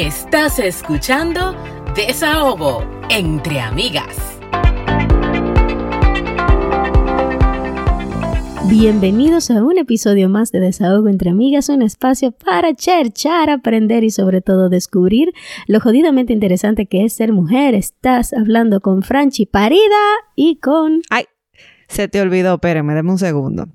Estás escuchando Desahogo entre amigas. Bienvenidos a un episodio más de Desahogo entre Amigas, un espacio para cherchar, aprender y sobre todo descubrir lo jodidamente interesante que es ser mujer. Estás hablando con Franchi Parida y con... Ay, se te olvidó, espérenme, deme un segundo.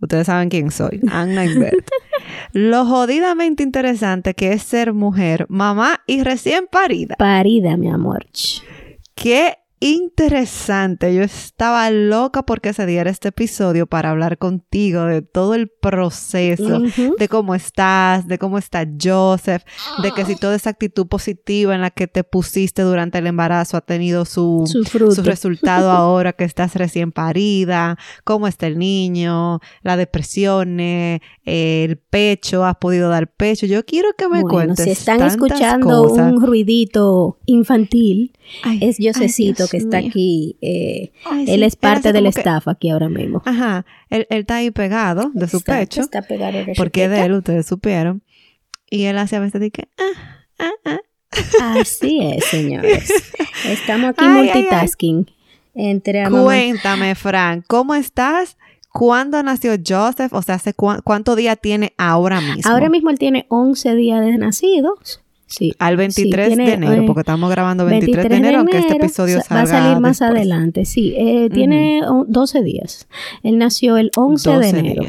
Ustedes saben quién soy, Anna Invert. lo jodidamente interesante que es ser mujer, mamá y recién parida. Parida, mi amor. Qué interesante. Yo estaba loca porque se diera este episodio para hablar contigo de todo el proceso, de cómo estás, de cómo está Joseph, de que si toda esa actitud positiva en la que te pusiste durante el embarazo ha tenido su, su, resultado ahora que estás recién parida, cómo está el niño, la depresión, el pecho, has podido dar pecho. Yo quiero que me bueno, cuentes. Si están escuchando un ruidito infantil, es Josecito que está aquí. Eh, él es parte del staff aquí ahora mismo. Ajá. Él, está ahí pegado de su pecho. Está pegado de Porque de él ustedes supieron. Y él hace a veces de que. Ah, ah, ah. Así es, señores. Estamos aquí multitasking. Entre Cuéntame, Fran, ¿cómo estás? ¿Cuándo nació Joseph? O sea, ¿hace cuánto día tiene ahora mismo? Ahora mismo él tiene 11 días de nacidos. Sí. Al 23 de enero, porque estamos grabando 23, de, enero, aunque este episodio salga Va a salir más adelante, sí. Eh, tiene 12 días. Él nació el 11 de enero.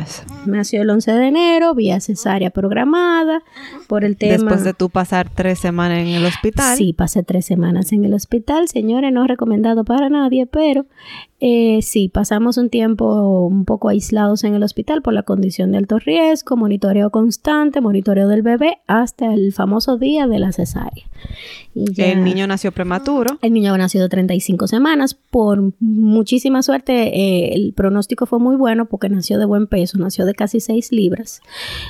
Nació el 11 de enero, vía cesárea programada por el tema... Después de tú pasar tres semanas en el hospital. Sí, pasé tres semanas en el hospital. Señores, no recomendado para nadie, pero eh, sí, pasamos un tiempo un poco aislados en el hospital por la condición de alto riesgo, monitoreo constante, monitoreo del bebé hasta el famoso día de la cesárea. el niño nació prematuro. El niño nació de 35 semanas. Por muchísima suerte, eh, el pronóstico fue muy bueno porque nació de buen peso, nació de casi 6 libras,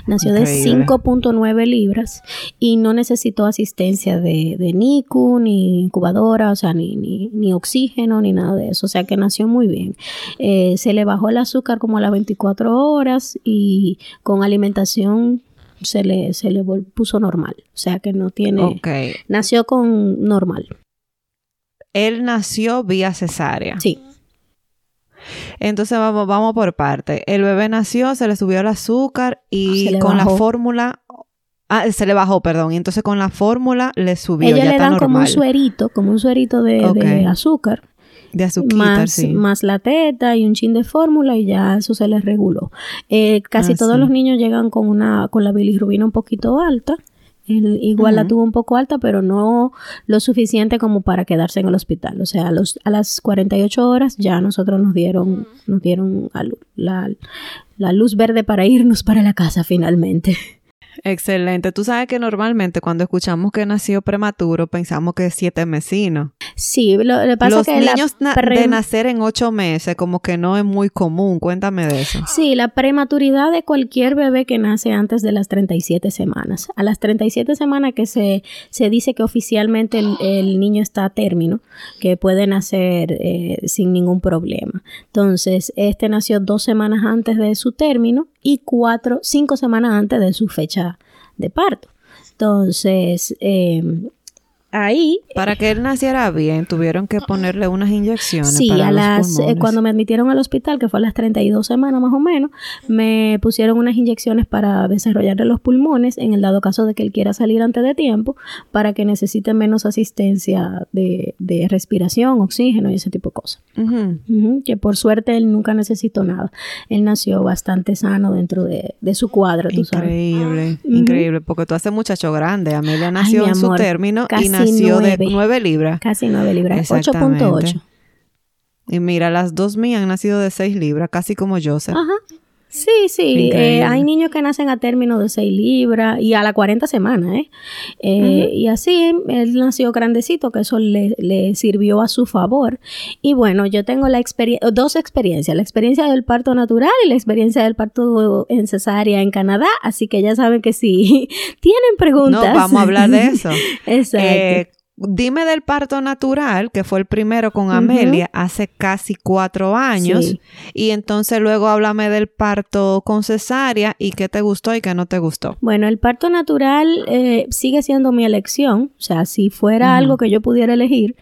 nació de 5.9 libras y no necesitó asistencia de, de NICU, ni incubadora, o sea, ni, ni, ni oxígeno, ni nada de eso. O sea que nació muy bien. Eh, se le bajó el azúcar como a las 24 horas y con alimentación se le, se le puso normal. O sea que no tiene... Nació con normal. Él nació vía cesárea. Sí. Entonces vamos, vamos por parte. El bebé nació, se le subió el azúcar y con la fórmula Ah, se le bajó, perdón. Y entonces con la fórmula le subió. Ella le dan como un suerito, como un suerito de azúcar. De azúcar, más, sí. más la teta y un chin de fórmula y ya eso se les reguló. Eh, casi ah, todos los niños llegan con una con la bilirrubina un poquito alta. igual la tuvo un poco alta, pero no lo suficiente como para quedarse en el hospital. O sea, a, los, a las 48 horas ya nosotros nos dieron, nos dieron la, la luz verde para irnos para la casa finalmente. Excelente. Tú sabes que normalmente cuando escuchamos que nació prematuro pensamos que es siete mesino. Sí, lo, que pasa Los que niños de nacer en ocho meses como que no es muy común. Cuéntame de eso. Sí, la prematuridad de cualquier bebé que nace antes de las 37 semanas. A las 37 semanas que se, se dice que oficialmente el, niño está a término, que puede nacer eh, sin ningún problema. Entonces, este nació dos semanas antes de su término y cuatro, cinco semanas antes de su fecha de parto. Entonces, eh, ahí. Para que él naciera bien, tuvieron que ponerle unas inyecciones. Sí, a las, eh, cuando me admitieron al hospital, que fue a las 32 semanas más o menos, me pusieron unas inyecciones para desarrollarle los pulmones, en el dado caso de que él quiera salir antes de tiempo, para que necesite menos asistencia de, de respiración, oxígeno y ese tipo de cosas. que por suerte él nunca necesitó nada. Él nació bastante sano dentro de, de su cuadro, tú increíble, Increíble, porque tú haces muchacho grande. Amelia nació en su término y nació de 9 libras. Casi 9 libras, 8.8. Y mira, las dos mías han nacido de 6 libras, casi como Joseph. Ajá. Sí, sí. Eh, hay niños que nacen a término de 6 libras y a la 40 semanas, ¿eh? eh Y así él nació grandecito, que eso le, le, sirvió a su favor. Y bueno, yo tengo la experiencia, dos experiencias, la experiencia del parto natural y la experiencia del parto en cesárea en Canadá. Así que ya saben que si tienen preguntas. No, vamos a hablar de eso. Exacto. Eh, dime del parto natural, que fue el primero con Amelia hace casi cuatro años. Y entonces luego háblame del parto con cesárea y qué te gustó y qué no te gustó. Bueno, el parto natural eh, sigue siendo mi elección. O sea, si fuera algo que yo pudiera elegir,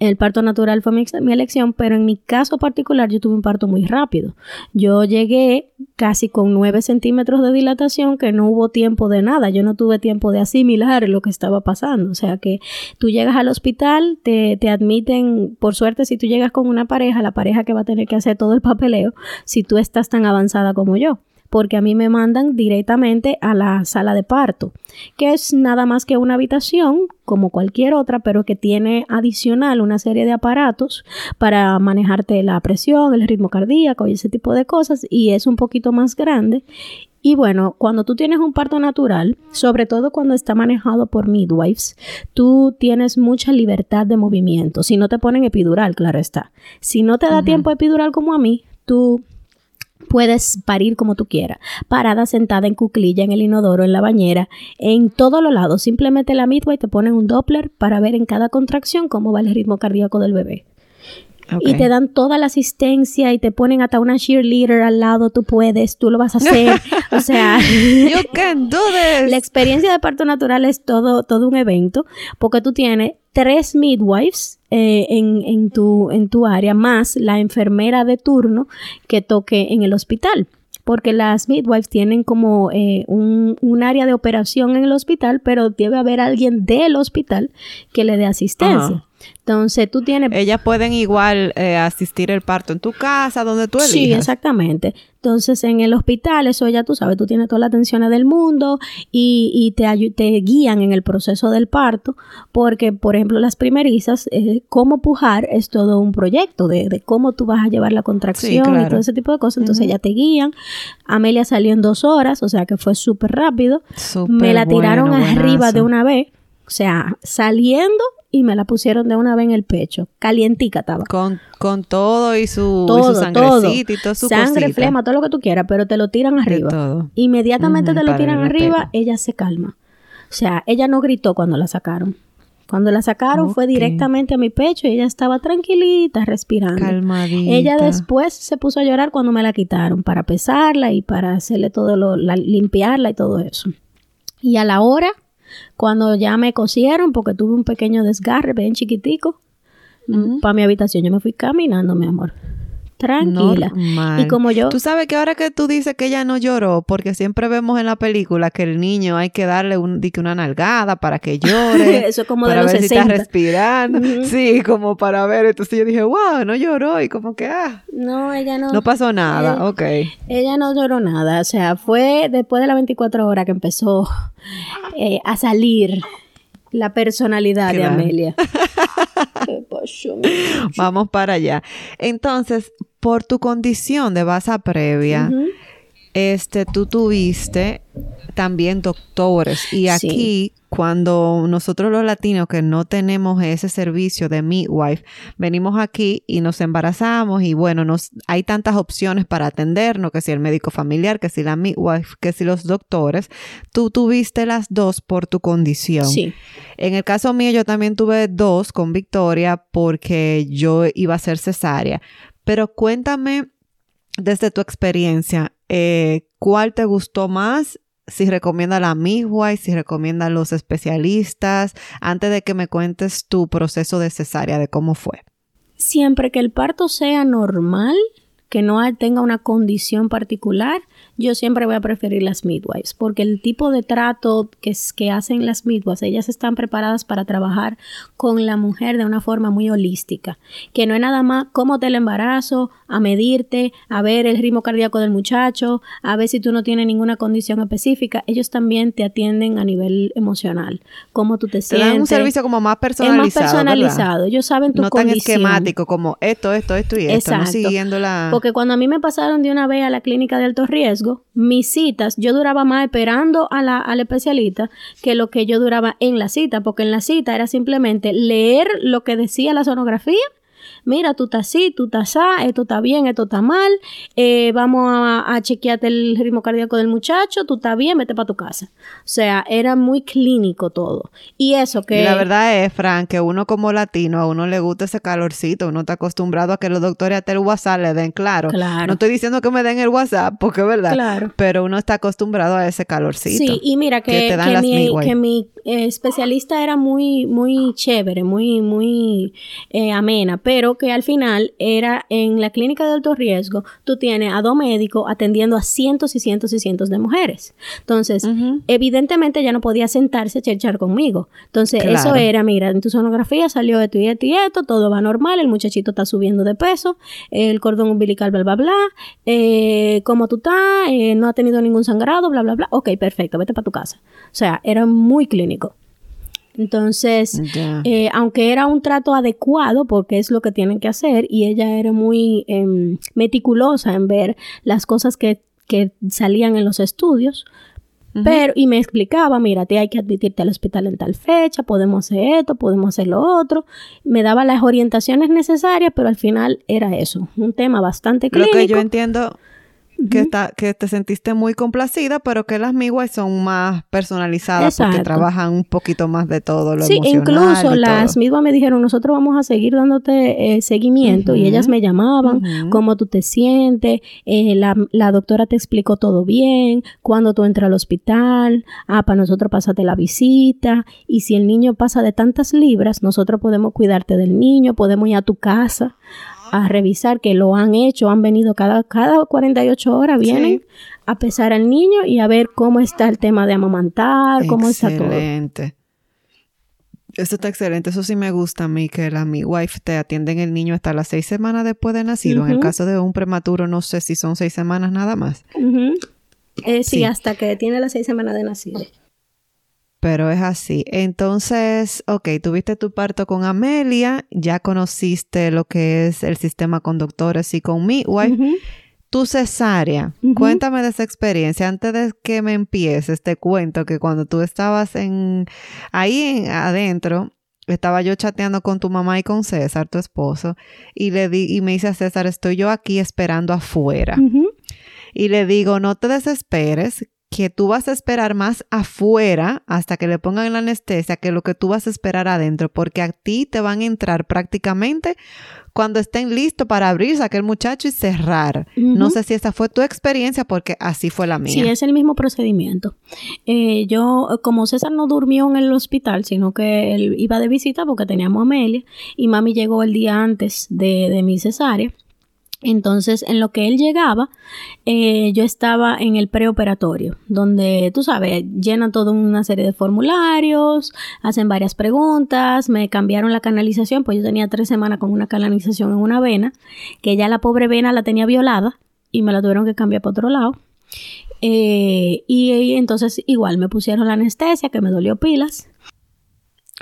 el parto natural fue mi, elección, pero en mi caso particular yo tuve un parto muy rápido. Yo llegué casi con 9 centímetros de dilatación que no hubo tiempo de nada. Yo no tuve tiempo de asimilar lo que estaba pasando. O sea que tú llegas al hospital, te, te admiten, por suerte si tú llegas con una pareja, la pareja que va a tener que hacer todo el papeleo, si tú estás tan avanzada como yo porque a mí me mandan directamente a la sala de parto, que es nada más que una habitación como cualquier otra, pero que tiene adicional una serie de aparatos para manejarte la presión, el ritmo cardíaco y ese tipo de cosas, y es un poquito más grande. Y bueno, cuando tú tienes un parto natural, sobre todo cuando está manejado por midwives, tú tienes mucha libertad de movimiento. Si no te ponen epidural, claro está. Si no te da tiempo epidural como a mí, tú puedes parir como tú quieras, parada, sentada en cuclilla, en el inodoro, en la bañera, en todos los lados. Simplemente la midwife te ponen un Doppler para ver en cada contracción cómo va el ritmo cardíaco del bebé. Y te dan toda la asistencia y te ponen hasta una cheerleader al lado, tú puedes, tú lo vas a hacer. o sea, you can do this. La experiencia de parto natural es todo, todo un evento porque tú tienes tres midwives eh, en, en, tu, en tu área, más la enfermera de turno que toque en el hospital porque las midwives tienen como eh, un, un, área de operación en el hospital, pero debe haber alguien del hospital que le dé asistencia. Entonces tú tienes... Ellas pueden igual eh, asistir el parto en tu casa, donde tú elijas. Sí, exactamente. Entonces en el hospital, eso ya tú sabes, tú tienes toda la atención del mundo y, y te, te guían en el proceso del parto, porque por ejemplo las primerizas, eh, cómo pujar es todo un proyecto de, de, cómo tú vas a llevar la contracción y todo ese tipo de cosas. Entonces ya te guían. Amelia salió en dos horas, o sea que fue súper rápido. Me la tiraron arriba de una vez. O sea, saliendo y me la pusieron de una vez en el pecho. Calientica estaba. Con, con todo y su, todo, sangrecita y todo su Sangre, flema, todo lo que tú quieras, pero te lo tiran arriba. Inmediatamente te lo tiran arriba, ella se calma. O sea, ella no gritó cuando la sacaron. Cuando la sacaron fue directamente a mi pecho y ella estaba tranquilita, respirando. Calmadita. Ella después se puso a llorar cuando me la quitaron para pesarla y para hacerle todo lo, limpiarla y todo eso. Y a la hora cuando ya me cosieron, porque tuve un pequeño desgarre bien chiquitico, para mi habitación, yo me fui caminando, mi amor tranquila. Y como yo... Tú sabes que ahora que tú dices que ella no lloró, porque siempre vemos en la película que el niño hay que darle un, una nalgada para que llore. Eso como para de los ver 60. si está respirando. Sí, como para ver. Entonces yo dije, wow, no lloró. Y como que, ah. No, ella no. No pasó nada, ok. Ella no lloró nada. O sea, fue después de las 24 horas que empezó eh, a salir la personalidad de Amelia. Vamos para allá. Entonces, por tu condición de base previa, este, tú tuviste también doctores. Y aquí, cuando nosotros los latinos que no tenemos ese servicio de midwife, venimos aquí y nos embarazamos y bueno, nos, hay tantas opciones para atendernos, que si el médico familiar, que si la midwife, que si los doctores. Tú tuviste las dos por tu condición. Sí. En el caso mío, yo también tuve dos con Victoria porque yo iba a ser cesárea. Pero cuéntame desde tu experiencia, eh, ¿cuál te gustó más? Si recomienda la midwife, si recomienda los especialistas, antes de que me cuentes tu proceso de cesárea, de cómo fue. Siempre que el parto sea normal, que no tenga una condición particular, yo siempre voy a preferir las midwives, porque el tipo de trato que, que hacen las midwives, ellas están preparadas para trabajar con la mujer de una forma muy holística, que no es nada más cómo te el embarazo, a medirte, a ver el ritmo cardíaco del muchacho, a ver si tú no tienes ninguna condición específica, ellos también te atienden a nivel emocional, cómo tú te, sientes. Te dan un servicio como más personalizado. Es más personalizado, ellos saben tu no condición. No tan esquemático como esto, esto, esto y esto, no siguiendo la... Porque cuando a mí me pasaron de una vez a la clínica de alto riesgo, mis citas, yo duraba más esperando a la, al especialista que lo que yo duraba en la cita, porque en la cita era simplemente leer lo que decía la sonografía, mira, tú estás así, tú estás así, esto está bien, esto está mal, eh, vamos a, a, chequearte el ritmo cardíaco del muchacho, tú estás bien, vete para tu casa. O sea, era muy clínico todo. Y eso que... la verdad es, Fran, que uno como latino, a uno le gusta ese calorcito, uno está acostumbrado a que los doctores hasta el WhatsApp le den, claro. claro. No estoy diciendo que me den el WhatsApp, porque es verdad. Claro. Pero uno está acostumbrado a ese calorcito. Sí, y mira que, que, mi, que mi eh, especialista era muy, muy chévere, muy, muy eh, amena, pero que al final era en la clínica de alto riesgo, tú tienes a dos médicos atendiendo a cientos y cientos y cientos de mujeres. Entonces, evidentemente ya no podía sentarse a cherchar conmigo. Entonces, eso era, mira, en tu sonografía salió esto y esto y esto, todo va normal, el muchachito está subiendo de peso, el cordón umbilical, bla, bla, bla, eh, cómo tú estás, eh, no ha tenido ningún sangrado, bla, bla, bla. Ok, perfecto, vete para tu casa. O sea, era muy clínico. Entonces, eh, aunque era un trato adecuado, porque es lo que tienen que hacer, y ella era muy em, meticulosa en ver las cosas que, que salían en los estudios, pero, y me explicaba, mira, te hay que admitirte al hospital en tal fecha, podemos hacer esto, podemos hacer lo otro. Me daba las orientaciones necesarias, pero al final era eso, un tema bastante clínico. Lo que yo entiendo, que, está, que te sentiste muy complacida, pero que las midwives son más personalizadas porque trabajan un poquito más de todo lo sí, incluso las midwives me dijeron, nosotros vamos a seguir dándote eh, seguimiento y ellas me llamaban, cómo tú te sientes, eh, la, la, doctora te explicó todo bien, cuando tú entras al hospital, ah, para nosotros pásate la visita y si el niño pasa de tantas libras, nosotros podemos cuidarte del niño, podemos ir a tu casa a revisar que lo han hecho, han venido cada, cada 48 horas, vienen a pesar al niño y a ver cómo está el tema de amamantar, cómo está todo. Excelente. Eso está excelente. Eso sí me gusta a mí, que la mi wife te atienden el niño hasta las seis semanas después de nacido. En el caso de un prematuro, no sé si son seis semanas nada más. Eh, sí, hasta que tiene las seis semanas de nacido. Pero es así. Entonces, ok, tuviste tu parto con Amelia, ya conociste lo que es el sistema con doctores y con midwife. Tu cesárea, cuéntame de esa experiencia. Antes de que me empieces, te cuento que cuando tú estabas en ahí adentro, estaba yo chateando con tu mamá y con César, tu esposo, y le di, y me dice a César, estoy yo aquí esperando afuera. Y le digo, no te desesperes, que tú vas a esperar más afuera hasta que le pongan la anestesia que lo que tú vas a esperar adentro, porque a ti te van a entrar prácticamente cuando estén listos para abrirse a aquel muchacho y cerrar. No sé si esa fue tu experiencia, porque así fue la mía. Sí, es el mismo procedimiento. Eh, yo, como César no durmió en el hospital, sino que él iba de visita porque teníamos a Amelia, y mami llegó el día antes de, de mi cesárea. Entonces, en lo que él llegaba, eh, yo estaba en el preoperatorio, donde, tú sabes, llenan toda una serie de formularios, hacen varias preguntas, me cambiaron la canalización, pues yo tenía tres semanas con una canalización en una vena, que ya la pobre vena la tenía violada y me la tuvieron que cambiar para otro lado. Eh, y entonces igual me pusieron la anestesia, que me dolió pilas.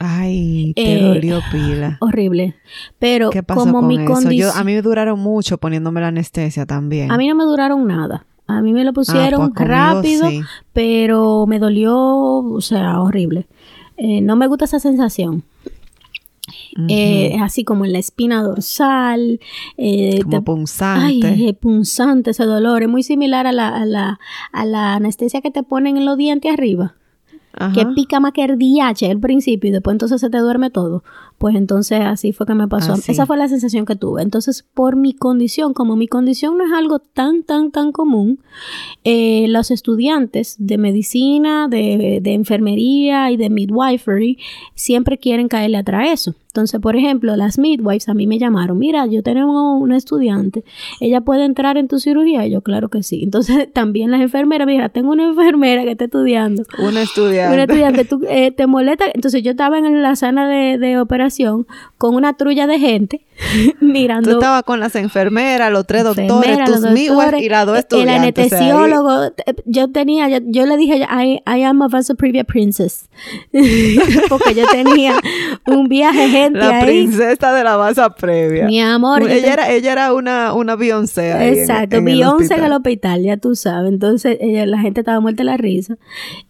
Ay, te eh, dolió pila. Horrible. Pero como mi condición. A mí me duraron mucho poniéndome la anestesia también. A mí no me duraron nada. A mí me lo pusieron ah, pues rápido, pero me dolió, o sea, horrible. Eh, no me gusta esa sensación. Eh, así como en la espina dorsal. como punzante. Ay, punzante ese dolor. Es muy similar a la, a la, a la anestesia que te ponen en los dientes arriba que pica más que el DH al principio y después entonces se te duerme todo. Pues entonces así fue que me pasó. Esa fue la sensación que tuve. Entonces, por mi condición, como mi condición no es algo tan, tan, tan común, eh, los estudiantes de medicina, de, de, enfermería y de midwifery siempre quieren caerle atrás eso. Entonces, por ejemplo, las midwives a mí me llamaron, mira, yo tengo una estudiante, ella puede entrar en tu cirugía. Y yo, claro que sí. Entonces, también las enfermeras, mira, tengo una enfermera que está estudiando. Una estudiante. Una estudiante, tú, eh, te molesta. Entonces, yo estaba en la sala de, de operación con una trulla de gente mirando. Tú estabas con las enfermeras, los tres doctores, tus midwives y las dos estudiantes. El anestesiólogo. Yo tenía, yo, le dije, I, I am a Vasoprevia princess. Porque yo tenía un viaje gente La princesa de la base previa. Mi amor. Ella, era, ella era una, una Beyoncé ahí Exacto, en, Beyoncé en el hospital, ya tú sabes. Entonces, ella, la gente estaba muerta de la risa.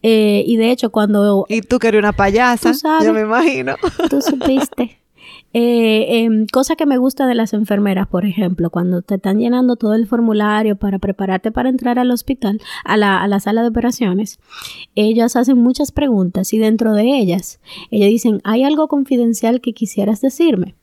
Eh, y de hecho, cuando... Y tú que eres una payasa, yo me imagino. Tú supiste. Eh, em, cosa que me gusta de las enfermeras, por ejemplo, cuando te están llenando todo el formulario para prepararte para entrar al hospital, a la, a la sala de operaciones, ellas hacen muchas preguntas y dentro de ellas, ellas dicen, ¿hay algo confidencial que quisieras decirme?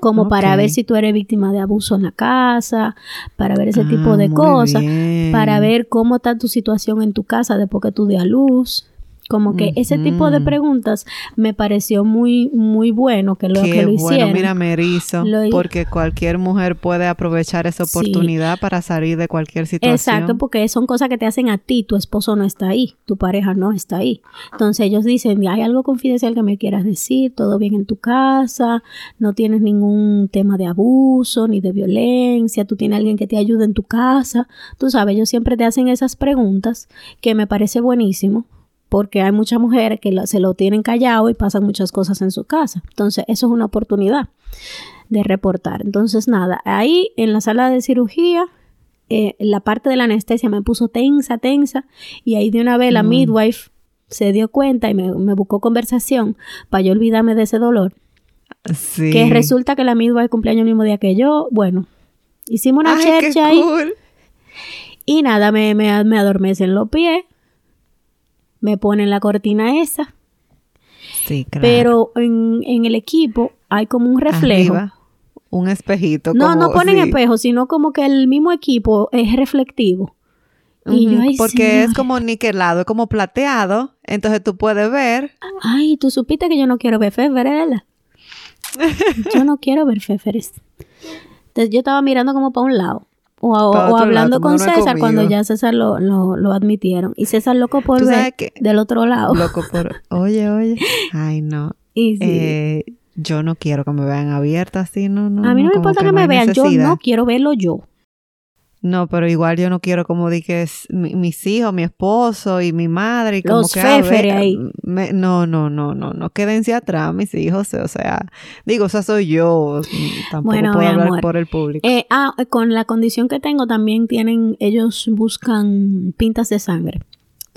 como para ver si tú eres víctima de abuso en la casa, para ver ese tipo de ah, cosas, para ver cómo está tu situación en tu casa después que tú de a luz. Como que ese tipo de preguntas me pareció muy, muy bueno que lo, que lo bueno, mira, me erizo, porque cualquier mujer puede aprovechar esa oportunidad para salir de cualquier situación. Exacto, porque son cosas que te hacen a ti, tu esposo no está ahí, tu pareja no está ahí. Entonces ellos dicen, hay algo confidencial que me quieras decir, todo bien en tu casa, no tienes ningún tema de abuso ni de violencia, tú tienes alguien que te ayude en tu casa. Tú sabes, ellos siempre te hacen esas preguntas que me parece buenísimo porque hay muchas mujeres que se lo tienen callado y pasan muchas cosas en su casa. Entonces, eso es una oportunidad de reportar. Entonces, nada, ahí en la sala de cirugía, eh, la parte de la anestesia me puso tensa, tensa, y ahí de una vez la mm. midwife se dio cuenta y me, buscó conversación para yo olvidarme de ese dolor. Sí. Que resulta que la midwife cumpleaños el mismo día que yo. Bueno, hicimos una chercha ahí. Y nada, me, me, me adormecen los pies me ponen la cortina esa. Sí, claro. Pero en, en el equipo hay como un reflejo. un espejito. No, no ponen espejo, sino como que el mismo equipo es reflectivo. y yo, porque es como niquelado, es como plateado, entonces tú puedes ver. Ay, tú supiste que yo no quiero ver ¿verdad? yo no quiero ver féferes. Entonces yo estaba mirando como para un lado. O, hablando con César cuando ya César lo, lo, admitieron. Y César loco por ver del otro lado. Loco por... Oye, oye. Ay, no. Eh, yo no quiero que me vean abierta así, no, no. A mí no, me importa que, me vean, yo no quiero verlo yo. No, pero igual yo no quiero como di que es mis hijos, mi esposo y mi madre y como Los que ahí. no, no, no, no, no quédense atrás mis hijos, o sea, digo, esa soy yo, tampoco puedo hablar por el público. Eh, ah, con la condición que tengo también tienen, ellos buscan pintas de sangre.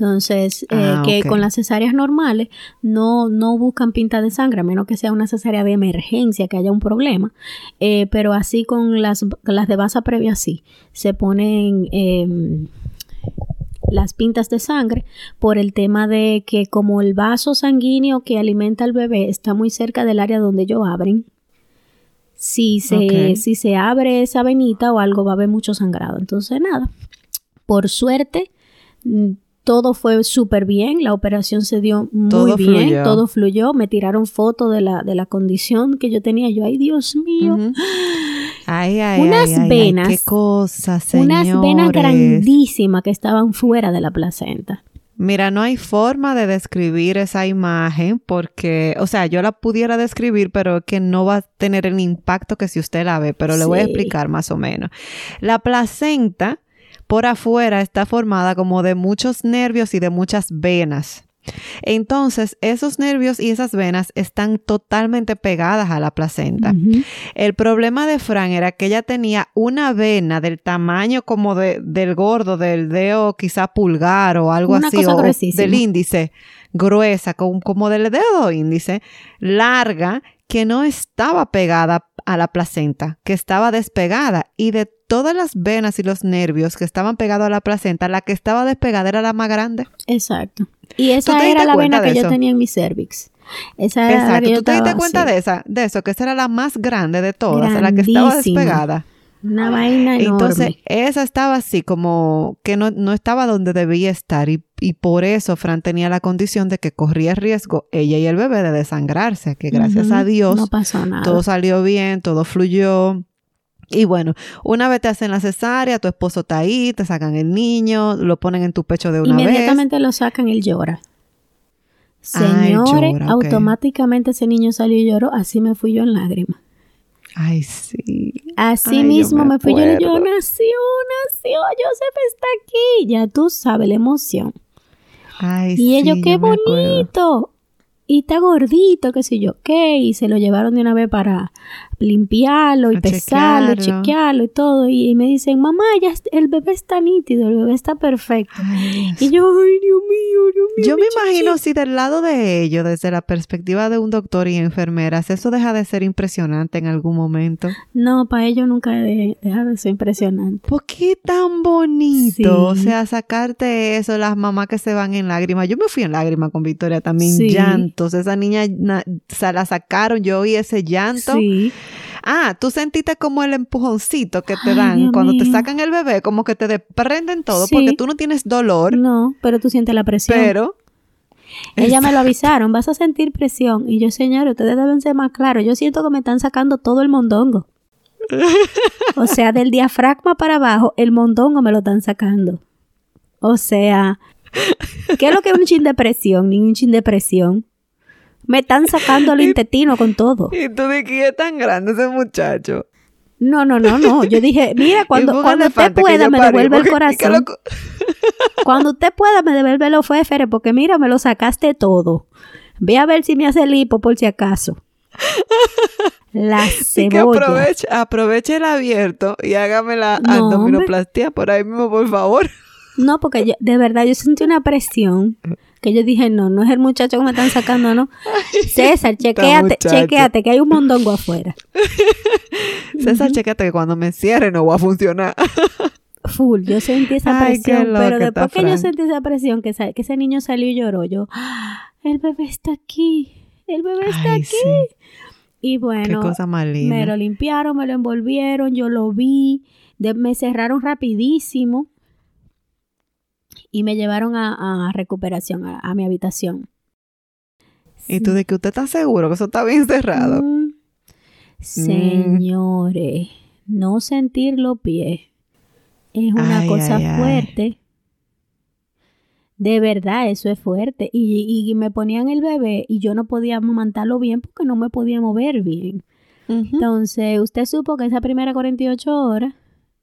Entonces, eh, ah, que con las cesáreas normales no, no buscan pinta de sangre, a menos que sea una cesárea de emergencia, que haya un problema. Eh, pero así con las, las de base previa, sí. Se ponen em, las pintas de sangre por el tema de que como el vaso sanguíneo que alimenta al bebé está muy cerca del área donde ellos abren, si se, si se abre esa venita o algo va a haber mucho sangrado. Entonces, nada, por suerte todo fue súper bien, la operación se dio muy bien, todo fluyó, me tiraron fotos de la, de la condición que yo tenía, yo, ay Dios mío, ay, ay, unas venas, qué cosas, unas venas grandísimas que estaban fuera de la placenta. Mira, no hay forma de describir esa imagen porque, o sea, yo la pudiera describir, pero que no va a tener el impacto que si usted la ve, pero le voy a explicar más o menos. La placenta por afuera está formada como de muchos nervios y de muchas venas. Entonces, esos nervios y esas venas están totalmente pegadas a la placenta. El problema de Fran era que ella tenía una vena del tamaño como de, del gordo, del dedo quizá pulgar o algo así, o del índice, gruesa, como, como del dedo índice, larga, que no estaba pegada a la placenta, que estaba despegada y de todas las venas y los nervios que estaban pegados a la placenta, la que estaba despegada era la más grande. Exacto. Y esa era la vena que yo tenía en mi cervix. Esa era Exacto. ¿Tú te diste cuenta de esa, de eso, que esa era la más grande de todas, la que estaba despegada? Una vaina enorme. Entonces, esa estaba así como que no, no estaba donde debía estar y, y, por eso Fran tenía la condición de que corría riesgo ella y el bebé de desangrarse, que gracias a Dios no pasó nada. todo salió bien, todo fluyó. Y bueno, una vez te hacen la cesárea, tu esposo está ahí, te sacan el niño, lo ponen en tu pecho de una vez. Inmediatamente lo sacan, él llora. Señores, automáticamente ese niño salió y lloró, así me fui yo en lágrimas. Ay, sí. Así mismo me, fui yo, yo nació, nació, Joseph está aquí. Ya tú sabes la emoción. Ay, y ellos, qué bonito. y está gordito, qué sé yo qué, y se lo llevaron de una vez para limpiarlo y pesarlo, chequearlo. chequearlo y todo, y, me dicen, mamá, ya el bebé está nítido, el bebé está perfecto. y yo, ay, Dios mío, Dios mío. Yo me imagino si del lado de ellos, desde la perspectiva de un doctor y enfermeras, eso deja de ser impresionante en algún momento. No, para ellos nunca deja de ser impresionante. ¿Por qué tan bonito? O sea, sacarte eso, las mamás que se van en lágrimas. Yo me fui en lágrimas con Victoria también, llantos. Esa niña se la sacaron, yo oí ese llanto. Sí. Ah, tú sentiste como el empujoncito que te dan cuando te sacan el bebé, como que te desprenden todo, porque tú no tienes dolor. No, pero tú sientes la presión. Pero. Ella me lo avisaron, vas a sentir presión. Y yo, señor, ustedes deben ser más claros. Yo siento que me están sacando todo el mondongo. o sea, del diafragma para abajo, el mondongo me lo están sacando. O sea, ¿qué es lo que es un chin de presión? Ni un chin de presión. Me están sacando el intestino con todo. ¿Y tú de qué es tan grande ese muchacho? No, no, no, no. Yo dije, mira, cuando, cuando usted pueda me devuelve el corazón. cuando usted pueda me devuelve los féferes, porque mira, me lo sacaste todo. Ve a ver si me hace el hipo por si acaso. La cebolla. aproveche, aproveche el abierto y hágame la abdominoplastia por ahí mismo, por favor. No, porque de verdad yo sentí una presión que yo dije, no, no es el muchacho que me están sacando, no. César, chequéate, chequéate, que hay un mondongo afuera. César, chequéate que cuando me cierre no va a funcionar. Full, yo sentí esa presión, pero después que yo sentí esa presión, que, que ese niño salió y lloró, yo, ¡Ah! el bebé está aquí, el bebé está aquí. Y bueno, me lo limpiaron, me lo envolvieron, yo lo vi, me cerraron rapidísimo y me llevaron a, recuperación, a, mi habitación. ¿Y tú de que usted está seguro que eso está bien cerrado? Mm. Mm. Señores, no sentir los pies es una cosa fuerte. De verdad, eso es fuerte. Y, y, me ponían el bebé y yo no podía amamantarlo bien porque no me podía mover bien. Entonces, usted supo que esa primera 48 horas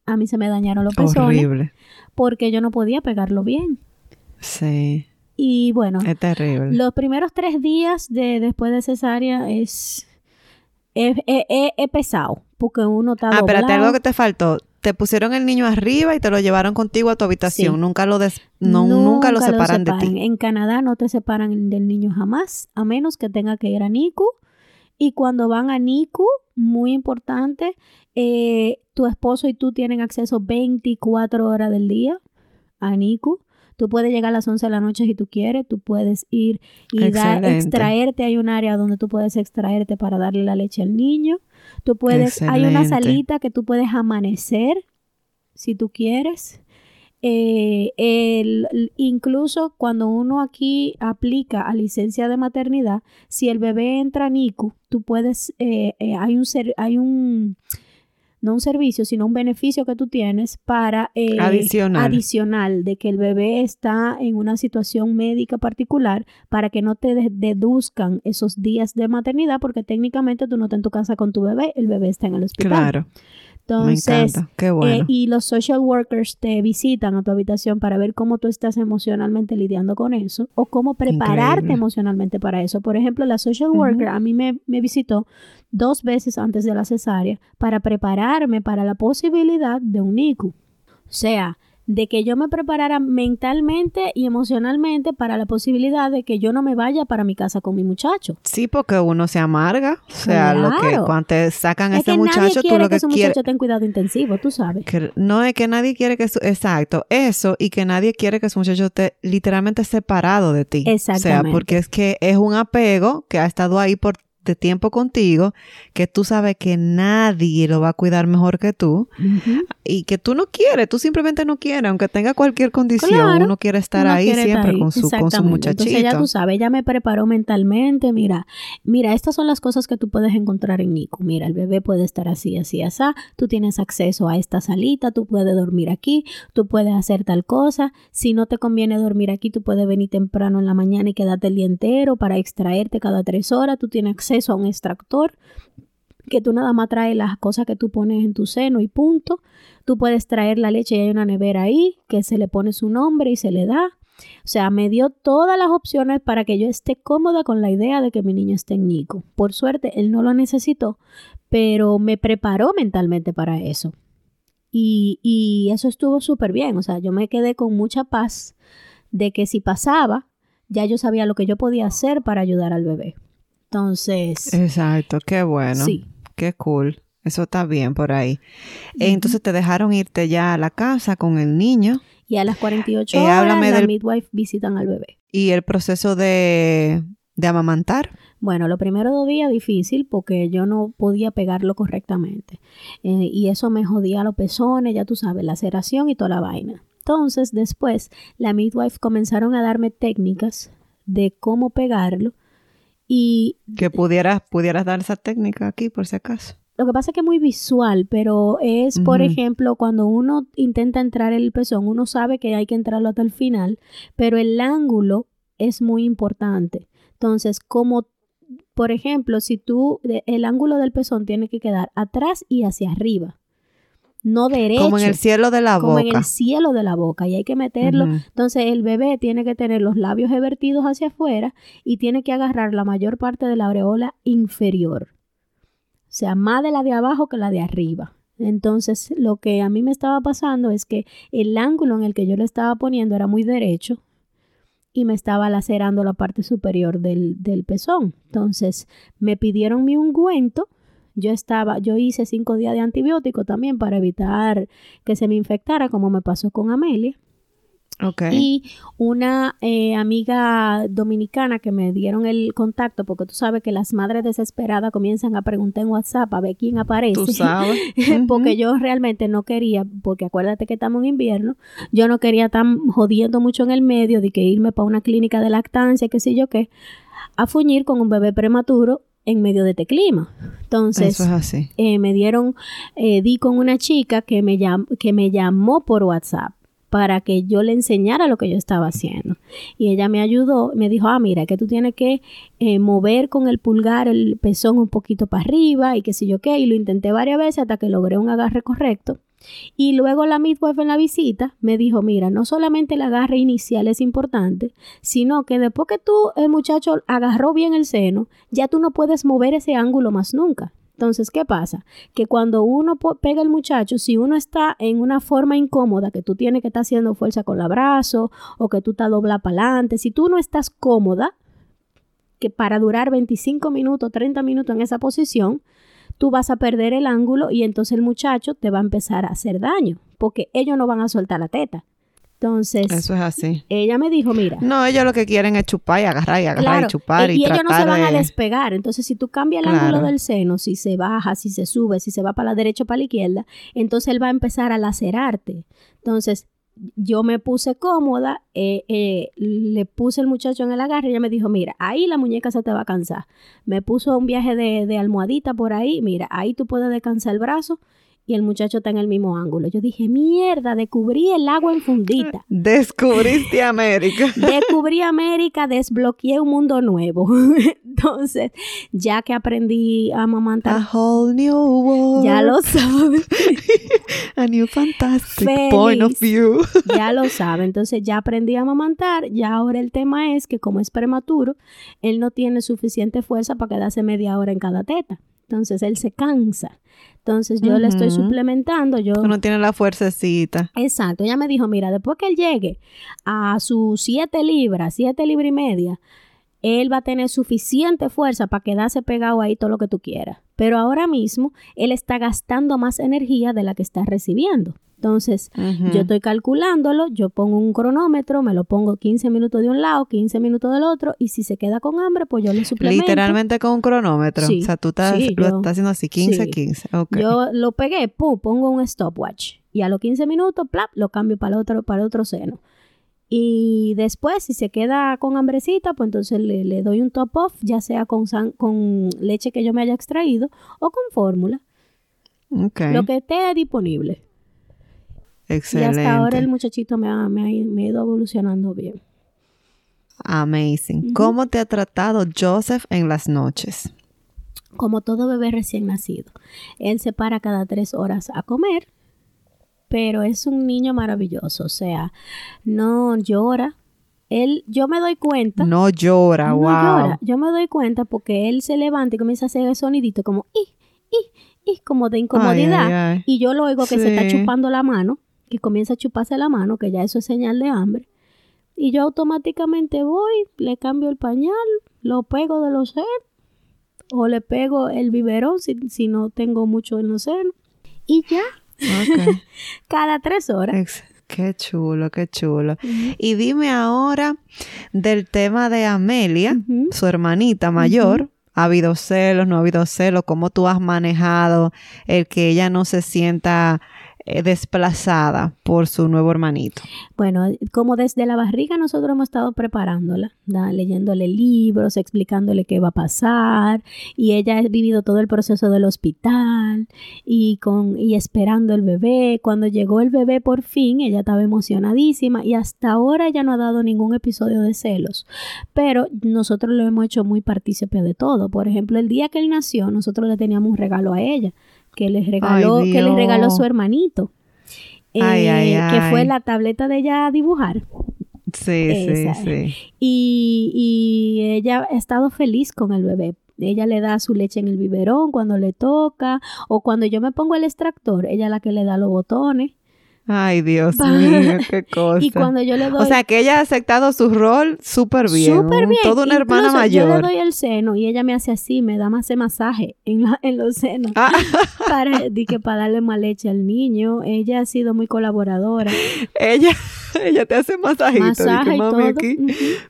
a mí se me dañaron los pezones. Horrible porque yo no podía pegarlo bien. Sí. Y bueno, es terrible. Los primeros tres días de después de cesárea es, es, pesado, porque uno está. Ah, espérate, algo que te faltó. Te pusieron el niño arriba y te lo llevaron contigo a tu habitación. Nunca lo des no, nunca, lo separan, de ti. En Canadá no te separan del niño jamás, a menos que tenga que ir a NICU. Y cuando van a NICU, muy importante, eh, tu esposo y tú tienen acceso 24 horas del día a NICU. Tú puedes llegar a las 11 de la noche si tú quieres, tú puedes ir y extraerte. Hay un área donde tú puedes extraerte para darle la leche al niño. Tú puedes, hay una salita que tú puedes amanecer si tú quieres. Eh, el, incluso cuando uno aquí aplica a licencia de maternidad, si el bebé entra a NICU, tú puedes, eh, hay un, hay un no un servicio, sino un beneficio que tú tienes para eh, adicional. adicional de que el bebé está en una situación médica particular para que no te deduzcan esos días de maternidad porque técnicamente tú no estás en tu casa con tu bebé, el bebé está en el hospital. Claro. Entonces, Qué eh, bueno. y los social workers te visitan a tu habitación para ver cómo tú estás emocionalmente lidiando con eso o cómo prepararte emocionalmente para eso. Por ejemplo, la social worker a mí me, me visitó dos veces antes de la cesárea para prepararme para la posibilidad de un NICU. O sea, de que yo me preparara mentalmente y emocionalmente para la posibilidad de que yo no me vaya para mi casa con mi muchacho. Sí, porque uno se amarga. O sea, lo que cuando te sacan a ese muchacho, tú lo que, que su muchacho tenga cuidado intensivo, tú sabes. no es que nadie quiere que su, exacto, eso y que nadie quiere que su muchacho esté literalmente separado de ti. Exactamente. O sea, porque es que es un apego que ha estado ahí por de tiempo contigo, que tú sabes que nadie lo va a cuidar mejor que tú y que tú no quieres, tú simplemente no quieres, aunque tenga cualquier condición, uno quiere estar ahí siempre con su, con su muchachito. Entonces ya tú sabes, ella me preparó mentalmente, mira, mira, estas son las cosas que tú puedes encontrar en Nico. Mira, el bebé puede estar así, así, así, tú tienes acceso a esta salita, tú puedes dormir aquí, tú puedes hacer tal cosa, si no te conviene dormir aquí, tú puedes venir temprano en la mañana y quedarte el día entero para extraerte cada tres horas, tú tienes acceso a un extractor que tú nada más traes las cosas que tú pones en tu seno y punto. Tú puedes traer la leche y hay una nevera ahí que se le pone su nombre y se le da. O sea, me dio todas las opciones para que yo esté cómoda con la idea de que mi niño esté en Nico. Por suerte, él no lo necesitó, pero me preparó mentalmente para eso. Y, y eso estuvo súper bien. O sea, yo me quedé con mucha paz de que si pasaba, ya yo sabía lo que yo podía hacer para ayudar al bebé. Entonces. Exacto, qué bueno. Sí. Qué cool. Eso está bien por ahí. Entonces te dejaron irte ya a la casa con el niño. Y a las 48 eh, horas la midwife visitan al bebé. ¿Y el proceso de, de amamantar? Bueno, lo primero dos días difícil porque yo no podía pegarlo correctamente. Eh, y eso me jodía los pezones, ya tú sabes, la laceración y toda la vaina. Entonces, después, la midwife comenzaron a darme técnicas de cómo pegarlo y... Que pudieras, pudieras dar esa técnica aquí, por si acaso. Lo que pasa es que es muy visual, pero es, por ejemplo, cuando uno intenta entrar el pezón, uno sabe que hay que entrarlo hasta el final, pero el ángulo es muy importante. Entonces, como, por ejemplo, si tú, el ángulo del pezón tiene que quedar atrás y hacia arriba no derecho. Como en el cielo de la boca. Como en el cielo de la boca. Y hay que meterlo. Entonces el bebé tiene que tener los labios evertidos hacia afuera y tiene que agarrar la mayor parte de la aureola inferior. O sea, más de la de abajo que la de arriba. Entonces, lo que a mí me estaba pasando es que el ángulo en el que yo le estaba poniendo era muy derecho y me estaba lacerando la parte superior del, del pezón. Entonces, me pidieron mi ungüento. Yo estaba, yo hice cinco días de antibiótico también para evitar que se me infectara, como me pasó con Amelia. Y una eh, amiga dominicana que me dieron el contacto, porque tú sabes que las madres desesperadas comienzan a preguntar en WhatsApp a ver quién aparece. Tú sabes. porque yo realmente no quería, porque acuérdate que estamos en invierno, yo no quería estar jodiendo mucho en el medio de que irme para una clínica de lactancia, qué sé yo qué, a fuñir con un bebé prematuro en medio de este clima. Entonces, eh, me dieron, eh, di con una chica que me, que me llamó por WhatsApp para que yo le enseñara lo que yo estaba haciendo. Y ella me ayudó, me dijo, ah, mira, que tú tienes que eh, mover con el pulgar el pezón un poquito para arriba y qué sé yo qué, y lo intenté varias veces hasta que logré un agarre correcto. Y luego la midwife en la visita me dijo, mira, no solamente el agarre inicial es importante, sino que después que tú, el muchacho, agarró bien el seno, ya tú no puedes mover ese ángulo más nunca. Entonces, ¿qué pasa? Que cuando uno pega el muchacho, si uno está en una forma incómoda, que tú tienes que estar haciendo fuerza con el brazo o que tú estás dobla para adelante, si tú no estás cómoda, que para durar 25 minutos, 30 minutos en esa posición, tú vas a perder el ángulo y entonces el muchacho te va a empezar a hacer daño, porque ellos no van a soltar la teta. Entonces, eso es así. Ella me dijo, mira. No, ellos lo que quieren es chupar y agarrar y agarrar y chupar y, y, ellos no se van a despegar. Entonces, si tú cambias el ángulo del seno, si se baja, si se sube, si se va para la derecha o para la izquierda, entonces él va a empezar a lacerarte. Entonces, yo me puse cómoda, eh, eh, le puse el muchacho en el agarre y ella me dijo, mira, ahí la muñeca se te va a cansar. Me puso un viaje de, de almohadita por ahí, mira, ahí tú puedes descansar el brazo y el muchacho está en el mismo ángulo. Yo dije, mierda, descubrí el agua en fundita. Descubriste América. Descubrí América, desbloqueé un mundo nuevo. Entonces, ya que aprendí a amamantar. A whole new world. Ya lo sabes. a new fantastic point of view. ya lo sabe. Entonces, ya aprendí a amamantar. Ya ahora el tema es que como es prematuro, él no tiene suficiente fuerza para quedarse media hora en cada teta. Entonces, él se cansa. Entonces yo le estoy suplementando. Yo no tiene la fuercecita. Exacto. Ella me dijo, mira, después que él llegue a sus siete libras, siete libras y media, él va a tener suficiente fuerza para quedarse pegado ahí todo lo que tú quieras. Pero ahora mismo él está gastando más energía de la que está recibiendo. Entonces, yo estoy calculándolo, yo pongo un cronómetro, me lo pongo 15 minutos de un lado, 15 minutos del otro, y si se queda con hambre, pues yo le suplemento. Literalmente con un cronómetro. o sea, tú estás, lo estás haciendo así, 15, 15. Yo lo pegué, pum, pongo un stopwatch. Y a los 15 minutos, plap, lo cambio para el otro, para el otro seno. Y después, si se queda con hambrecita, pues entonces le, doy un top off, ya sea con, con leche que yo me haya extraído o con fórmula. Lo que esté disponible. Excelente. Y hasta ahora el muchachito me ha, me ha, ido evolucionando bien. Amazing. ¿Cómo te ha tratado Joseph en las noches? Como todo bebé recién nacido. Él se para cada tres horas a comer, pero es un niño maravilloso. O sea, no llora, Él, yo me doy cuenta. No llora, no wow. llora. Yo me doy cuenta porque él se levanta y comienza a hacer el sonidito como y, y, y, como de incomodidad. Ay, ay, ay. Y yo lo oigo que se está chupando la mano, que comienza a chuparse la mano, que ya eso es señal de hambre. Y yo automáticamente voy, le cambio el pañal, lo pego de los senos, o le pego el biberón si, si no tengo mucho en los senos. Y ya, cada tres horas. Ex- Qué chulo, qué chulo. Y dime ahora del tema de Amelia, su hermanita mayor. ¿Ha habido celos? ¿No ha habido celos? ¿Cómo tú has manejado el que ella no se sienta eh, desplazada por su nuevo hermanito? Bueno, como desde la barriga nosotros hemos estado preparándola, ¿da? leyéndole libros, explicándole qué va a pasar, y ella ha vivido todo el proceso del hospital y con y esperando el bebé. Cuando llegó el bebé por fin, ella estaba emocionadísima y hasta ahora ella no ha dado ningún episodio de celos, pero nosotros lo hemos hecho muy partícipe de todo. Por ejemplo, el día que él nació, nosotros le teníamos un regalo a ella que le regaló, Ay, que le regaló su hermanito. Ay, ay, eh, que fue la tableta de ella a dibujar. Sí, Esa. sí, sí. Y, y ella ha estado feliz con el bebé. Ella le da su leche en el biberón cuando le toca, o cuando yo me pongo el extractor, ella es la que le da los botones. Ay, Dios mío, qué cosa. Y cuando yo le doy O sea, que ella ha aceptado su rol súper bien. súper bien, Toda una hermana Incluso Yo mayor. le doy el seno y ella me hace así, me da más ese masaje en, la- en los senos Ah, para, di que para darle más leche al niño. Ella ha sido muy colaboradora. ella, ella te hace masajito. Masaje y mami, todo. aquí,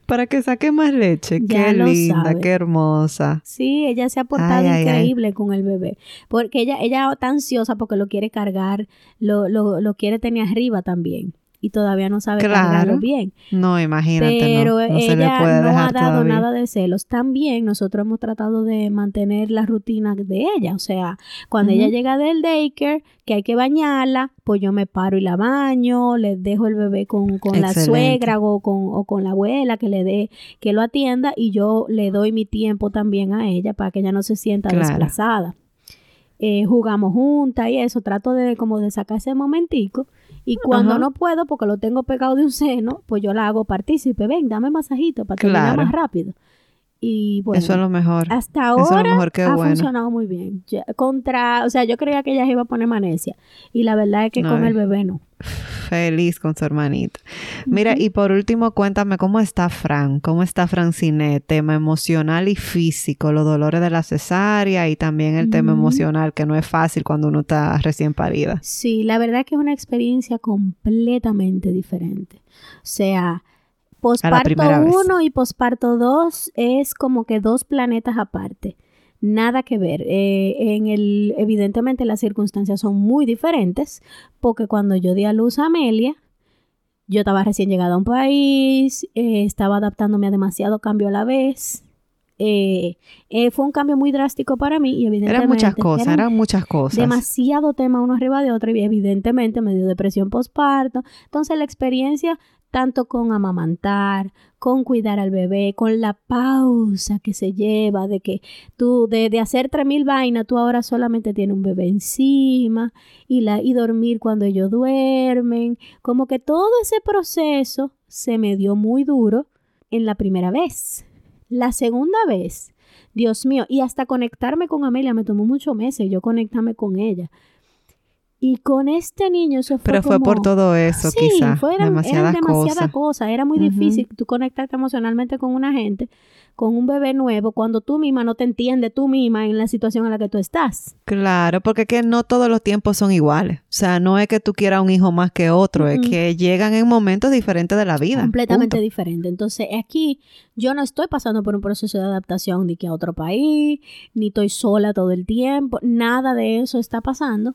para que saque más leche. Ya qué linda, sabe. qué hermosa. Sí, ella se ha portado Ay, ay, ay. increíble con el bebé. Porque ella, ella está ansiosa porque lo quiere cargar, lo, lo, lo quiere tener arriba también. Y todavía no sabe Claro. bien. No, imagínate, Pero no, no se le ella puede no ha dado todavía. nada de celos. También nosotros hemos tratado de mantener la rutina de ella. O sea, cuando ella llega del daycare, que hay que bañarla, pues yo me paro y la baño, le dejo el bebé con, con la suegra o con, o con la abuela que le dé, que lo atienda y yo le doy mi tiempo también a ella para que ella no se sienta Claro. desplazada. Eh, jugamos juntas y eso, trato de como de sacar ese momentico y cuando Ajá. no puedo porque lo tengo pegado de un seno, pues yo la hago partícipe, ven, dame masajito para terminar Claro. más rápido. Y bueno, Eso es lo mejor. hasta Eso es lo ahora mejor, ha bueno. funcionado muy bien. Ya- contra, o sea, yo creía que ella se iba a poner manecia y la verdad es que con el bebé no. Feliz con su hermanita. Mira, y por último, cuéntame cómo está Fran, cómo está Francine, tema emocional y físico, los dolores de la cesárea y también el tema emocional, que no es fácil cuando uno está recién parida. Sí, la verdad que es una experiencia completamente diferente. O sea, posparto primera vez. 1 y posparto 2 es como que dos planetas aparte. Nada que ver. Eh, en el, evidentemente las circunstancias son muy diferentes porque cuando yo di a luz a Amelia, yo estaba recién llegada a un país, eh, estaba adaptándome a demasiado cambio a la vez. Eh, eh, fue un cambio muy drástico para mí y evidentemente Eran muchas cosas, eran eran muchas cosas. demasiado tema uno arriba de otro y evidentemente me dio depresión postparto. Entonces la experiencia tanto con amamantar, con cuidar al bebé, con la pausa que se lleva de que tú de, hacer 3000 vainas, tú ahora solamente tienes un bebé encima y la y dormir cuando ellos duermen, como que todo ese proceso se me dio muy duro en la primera vez. La segunda vez, Dios mío, y hasta conectarme con Amelia me tomó muchos meses, yo conectarme con ella. Y con este niño eso fue Pero fue como- por todo eso, sí, quizás. fue, eran- eran demasiadas demasiadas cosas. cosas. Era muy difícil tú conectarte emocionalmente con una gente, con un bebé nuevo, cuando tú misma no te entiendes tú misma en la situación en la que tú estás. Claro, porque es que no todos los tiempos son iguales. O sea, no es que tú quieras un hijo más que otro, es que llegan en momentos diferentes de la vida. completamente punto. diferente. Entonces, aquí yo no estoy pasando por un proceso de adaptación ni que a otro país, ni estoy sola todo el tiempo, nada de eso está pasando.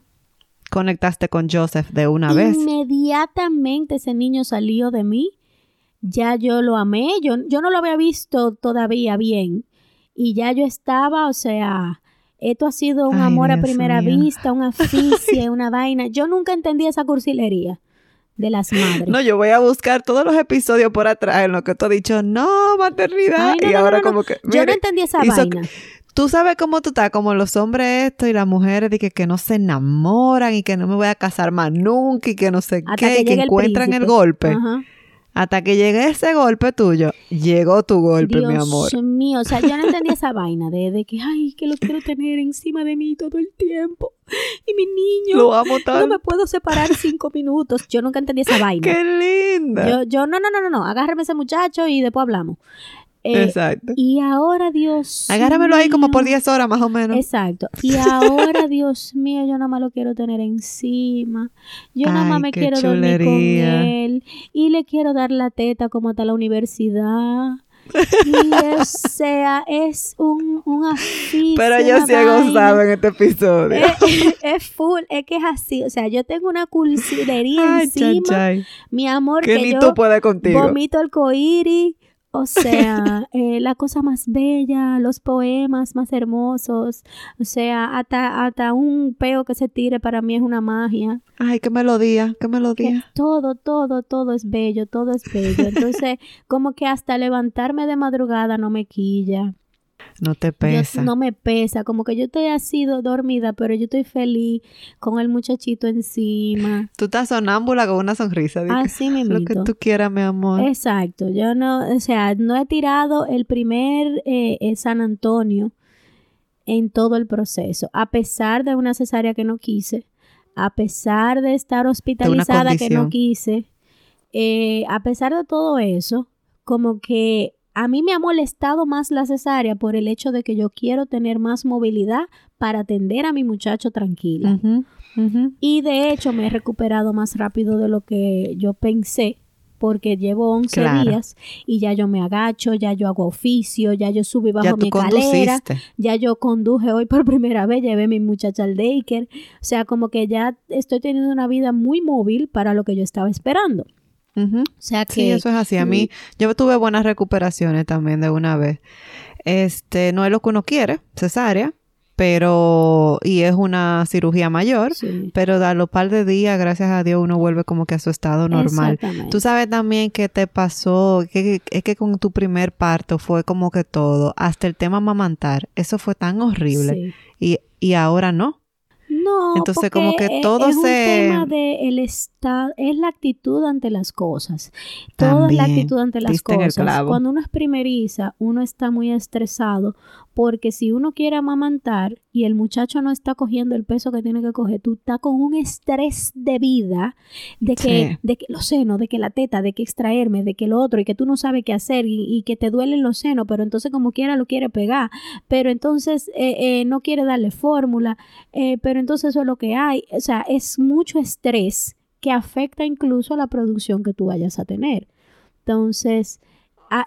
Conectaste con Joseph de una vez. Inmediatamente ese niño salió de mí, ya yo lo amé, yo, yo no lo había visto todavía bien y ya yo estaba, o sea, esto ha sido un Ay, amor a primera vista, una asfixia, una vaina. Yo nunca entendí esa cursilería de las madres. No, yo voy a buscar todos los episodios por atrás en lo que tú has dicho, no, maternidad. Ay, no, y no, ahora no, como que... yo no entendí esa vaina. Tú sabes cómo tú estás, como los hombres esto y las mujeres de que, que no se enamoran y que no me voy a casar más nunca y que no sé Hasta qué, que y que el encuentran el golpe. Ajá. Hasta que llegue ese golpe tuyo, llegó tu golpe, mi amor. Dios mío, o sea, yo no entendía esa vaina de, que, ay, que lo quiero tener encima de mí todo el tiempo. Y mi niño, lo amo tanto. no me puedo separar cinco minutos. Yo nunca entendí esa vaina. ¡Qué linda! Yo, yo, no, no, no, no, no, agárrame ese muchacho y después hablamos. Eh, exacto. Y ahora, Dios. Agárramelo ahí como por 10 horas más o menos. Exacto. Y ahora, Dios mío, yo nada más lo quiero tener encima. Yo nada más me quiero dormir con él. Y le quiero dar la teta como hasta la universidad. y o sea, es un, un Pero yo sí he gozado en este episodio. Es, full, es que es así. O sea, yo tengo una culsidería encima. Mi amor, que, ni tú puedes contigo. Vomito el coiri o sea, eh, la cosa más bella, los poemas más hermosos, o sea, hasta, hasta un peo que se tire para mí es una magia. Ay, qué melodía, qué melodía. todo, todo, todo es bello, todo es bello. Entonces, como que hasta levantarme de madrugada no me quilla. No te pesa. no me pesa, como que yo estoy así dormida, pero yo estoy feliz con el muchachito encima. Tú estás sonámbula con una sonrisa. Así mismo. Lo que tú quieras, mi amor. Exacto. Yo no, o sea, no he tirado el primer eh, eh, San Antonio en todo el proceso, a pesar de una cesárea que no quise, a pesar de estar hospitalizada que no quise, eh, a pesar de todo eso, como que a mí me ha molestado más la cesárea por el hecho de que yo quiero tener más movilidad para atender a mi muchacho tranquila. Y de hecho me he recuperado más rápido de lo que yo pensé porque llevo 11 días y ya yo me agacho, ya yo hago oficio, ya yo subí bajo mi escalera, ya yo conduje hoy por primera vez, llevé a mi muchacha al daycare, o sea, como que ya estoy teniendo una vida muy móvil para lo que yo estaba esperando. O sea que, sí, eso es así. A mí, yo tuve buenas recuperaciones también de una vez. Este, no es lo que uno quiere, cesárea, pero, y es una cirugía mayor, pero a los par de días, gracias a Dios, uno vuelve como que a su estado normal. Tú sabes también que te pasó, que es que con tu primer parto fue como que todo, hasta el tema amamantar, eso fue tan horrible. Y, y ahora no. No, entonces como que todo es se un tema de el estado, es la actitud ante las cosas. Todo es la actitud ante las cosas. Cuando uno es primeriza, uno está muy estresado porque si uno quiere amamantar y el muchacho no está cogiendo el peso que tiene que coger, tú estás con un estrés de vida de que, de que los senos, de que la teta, de que extraerme, de que lo otro, y que tú no sabes qué hacer y, que te duelen los senos, pero entonces como quiera lo quiere pegar, pero entonces eh, eh, no quiere darle fórmula, eh, pero entonces eso es lo que hay. O sea, es mucho estrés que afecta incluso a la producción que tú vayas a tener. Entonces,